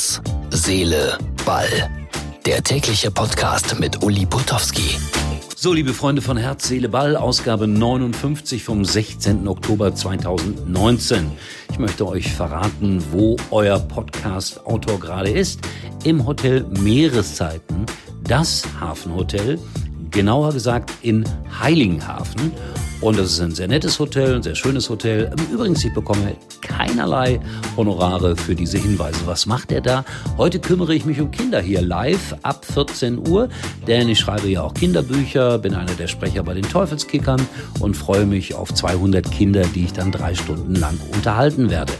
Herz, Seele, Ball. Der tägliche Podcast mit Uli Potowski. So, liebe Freunde von Herz, Seele, Ball, Ausgabe 59 vom 16. Oktober 2019. Ich möchte euch verraten, wo euer Podcast-Autor gerade ist. Im Hotel Meereszeiten, das Hafenhotel, genauer gesagt in Heiligenhafen. Und das ist ein sehr nettes Hotel, ein sehr schönes Hotel. Übrigens, ich bekomme keinerlei Honorare für diese Hinweise. Was macht er da? Heute kümmere ich mich um Kinder hier live ab 14 Uhr, denn ich schreibe ja auch Kinderbücher, bin einer der Sprecher bei den Teufelskickern und freue mich auf 200 Kinder, die ich dann drei Stunden lang unterhalten werde.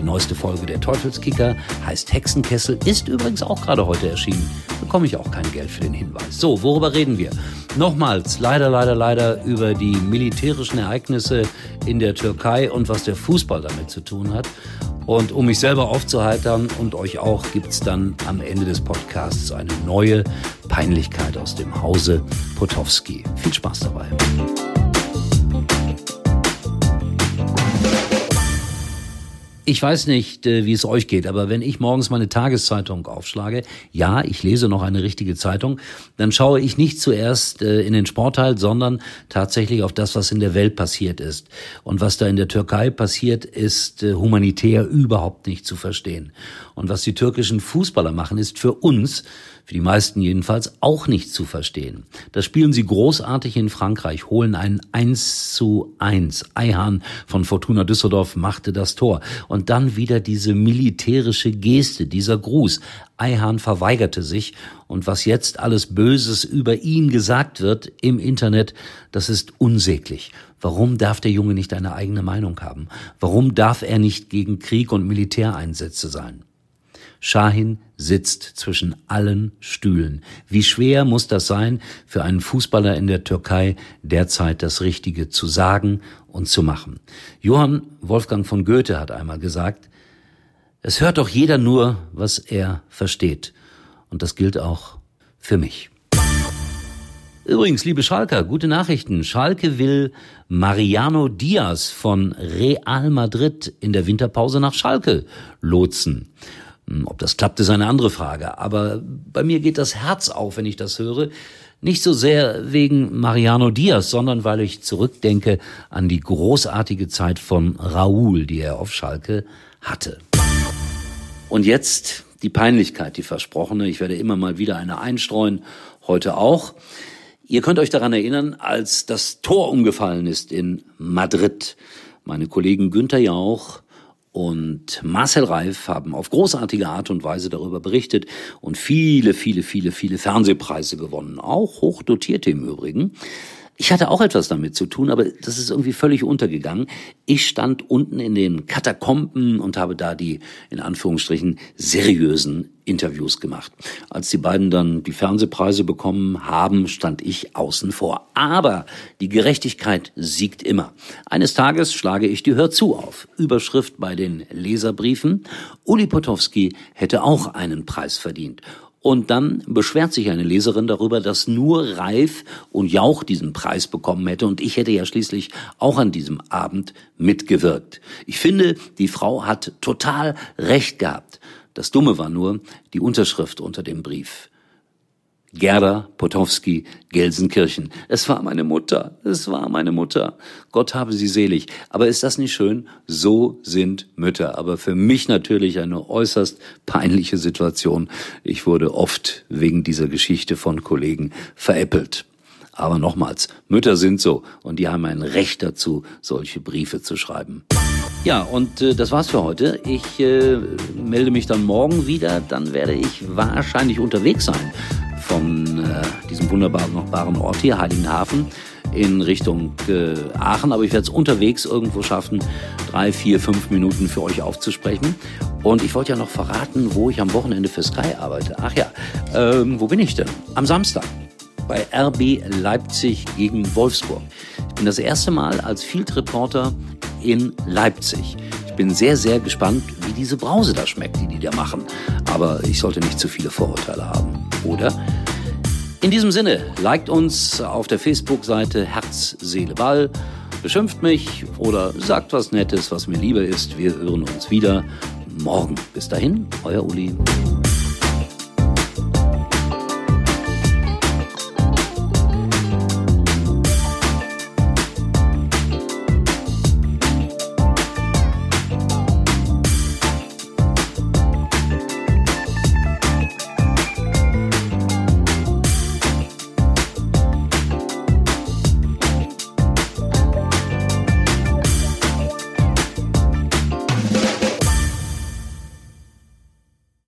Die neueste Folge der Teufelskicker heißt Hexenkessel, ist übrigens auch gerade heute erschienen. Bekomme ich auch kein Geld für den Hinweis. So, worüber reden wir? Nochmals, leider, leider, leider über die militärischen Ereignisse in der Türkei und was der Fußball damit zu tun hat. Und um mich selber aufzuheitern und euch auch, gibt's dann am Ende des Podcasts eine neue Peinlichkeit aus dem Hause Potowski. Viel Spaß dabei. Ich weiß nicht, äh, wie es euch geht, aber wenn ich morgens meine Tageszeitung aufschlage, ja, ich lese noch eine richtige Zeitung, dann schaue ich nicht zuerst äh, in den Sportteil, sondern tatsächlich auf das, was in der Welt passiert ist. Und was da in der Türkei passiert, ist äh, humanitär überhaupt nicht zu verstehen. Und was die türkischen Fußballer machen, ist für uns für die meisten jedenfalls, auch nicht zu verstehen. Das spielen sie großartig in Frankreich, holen einen 1 zu 1. Eihahn von Fortuna Düsseldorf machte das Tor. Dann wieder diese militärische Geste, dieser Gruß. Eihahn verweigerte sich und was jetzt alles Böses über ihn gesagt wird im Internet, das ist unsäglich. Warum darf der Junge nicht eine eigene Meinung haben? Warum darf er nicht gegen Krieg und Militäreinsätze sein? Shahin sitzt zwischen allen Stühlen. Wie schwer muss das sein, für einen Fußballer in der Türkei derzeit das Richtige zu sagen und zu machen? Johann Wolfgang von Goethe hat einmal gesagt, es hört doch jeder nur, was er versteht. Und das gilt auch für mich. Übrigens, liebe Schalker, gute Nachrichten. Schalke will Mariano Diaz von Real Madrid in der Winterpause nach Schalke lotsen. Hm, ob das klappt, ist eine andere Frage. Aber bei mir geht das Herz auf, wenn ich das höre. Nicht so sehr wegen Mariano Diaz, sondern weil ich zurückdenke an die großartige Zeit von Raoul, die er auf Schalke hatte. Und jetzt die Peinlichkeit, die versprochene. Ich werde immer mal wieder eine einstreuen, heute auch. Ihr könnt euch daran erinnern, als das Tor umgefallen ist in Madrid. Meine Kollegen Günther Jauch, und Marcel Reif haben auf großartige Art und Weise darüber berichtet und viele, viele, viele, viele Fernsehpreise gewonnen. Auch hochdotierte im Übrigen. Ich hatte auch etwas damit zu tun, aber das ist irgendwie völlig untergegangen. Ich stand unten in den Katakomben und habe da die, in Anführungsstrichen, seriösen Interviews gemacht. Als die beiden dann die Fernsehpreise bekommen haben, stand ich außen vor. Aber die Gerechtigkeit siegt immer. Eines Tages schlage ich die Hör zu auf. Überschrift bei den Leserbriefen. Uli Potowski hätte auch einen Preis verdient. Und dann beschwert sich eine Leserin darüber, dass nur Reif und Jauch diesen Preis bekommen hätte und ich hätte ja schließlich auch an diesem Abend mitgewirkt. Ich finde, die Frau hat total recht gehabt. Das Dumme war nur die Unterschrift unter dem Brief. Gerda Potowski, Gelsenkirchen. Es war meine Mutter, es war meine Mutter. Gott habe sie selig. Aber ist das nicht schön? So sind Mütter. Aber für mich natürlich eine äußerst peinliche Situation. Ich wurde oft wegen dieser Geschichte von Kollegen veräppelt. Aber nochmals, Mütter sind so und die haben ein Recht dazu, solche Briefe zu schreiben. Ja, und äh, das war's für heute. Ich äh, melde mich dann morgen wieder. Dann werde ich wahrscheinlich unterwegs sein von äh, diesem wunderbaren Ort hier, Heiligenhafen, in Richtung äh, Aachen. Aber ich werde es unterwegs irgendwo schaffen, drei, vier, fünf Minuten für euch aufzusprechen. Und ich wollte ja noch verraten, wo ich am Wochenende für Sky arbeite. Ach ja, ähm, wo bin ich denn? Am Samstag bei RB Leipzig gegen Wolfsburg. Ich bin das erste Mal als Field Reporter in Leipzig. Ich bin sehr, sehr gespannt, wie diese Brause da schmeckt, die die da machen. Aber ich sollte nicht zu viele Vorurteile haben oder? In diesem Sinne, liked uns auf der Facebook-Seite Herz, Seele, Ball, beschimpft mich oder sagt was Nettes, was mir lieber ist. Wir hören uns wieder morgen. Bis dahin, euer Uli.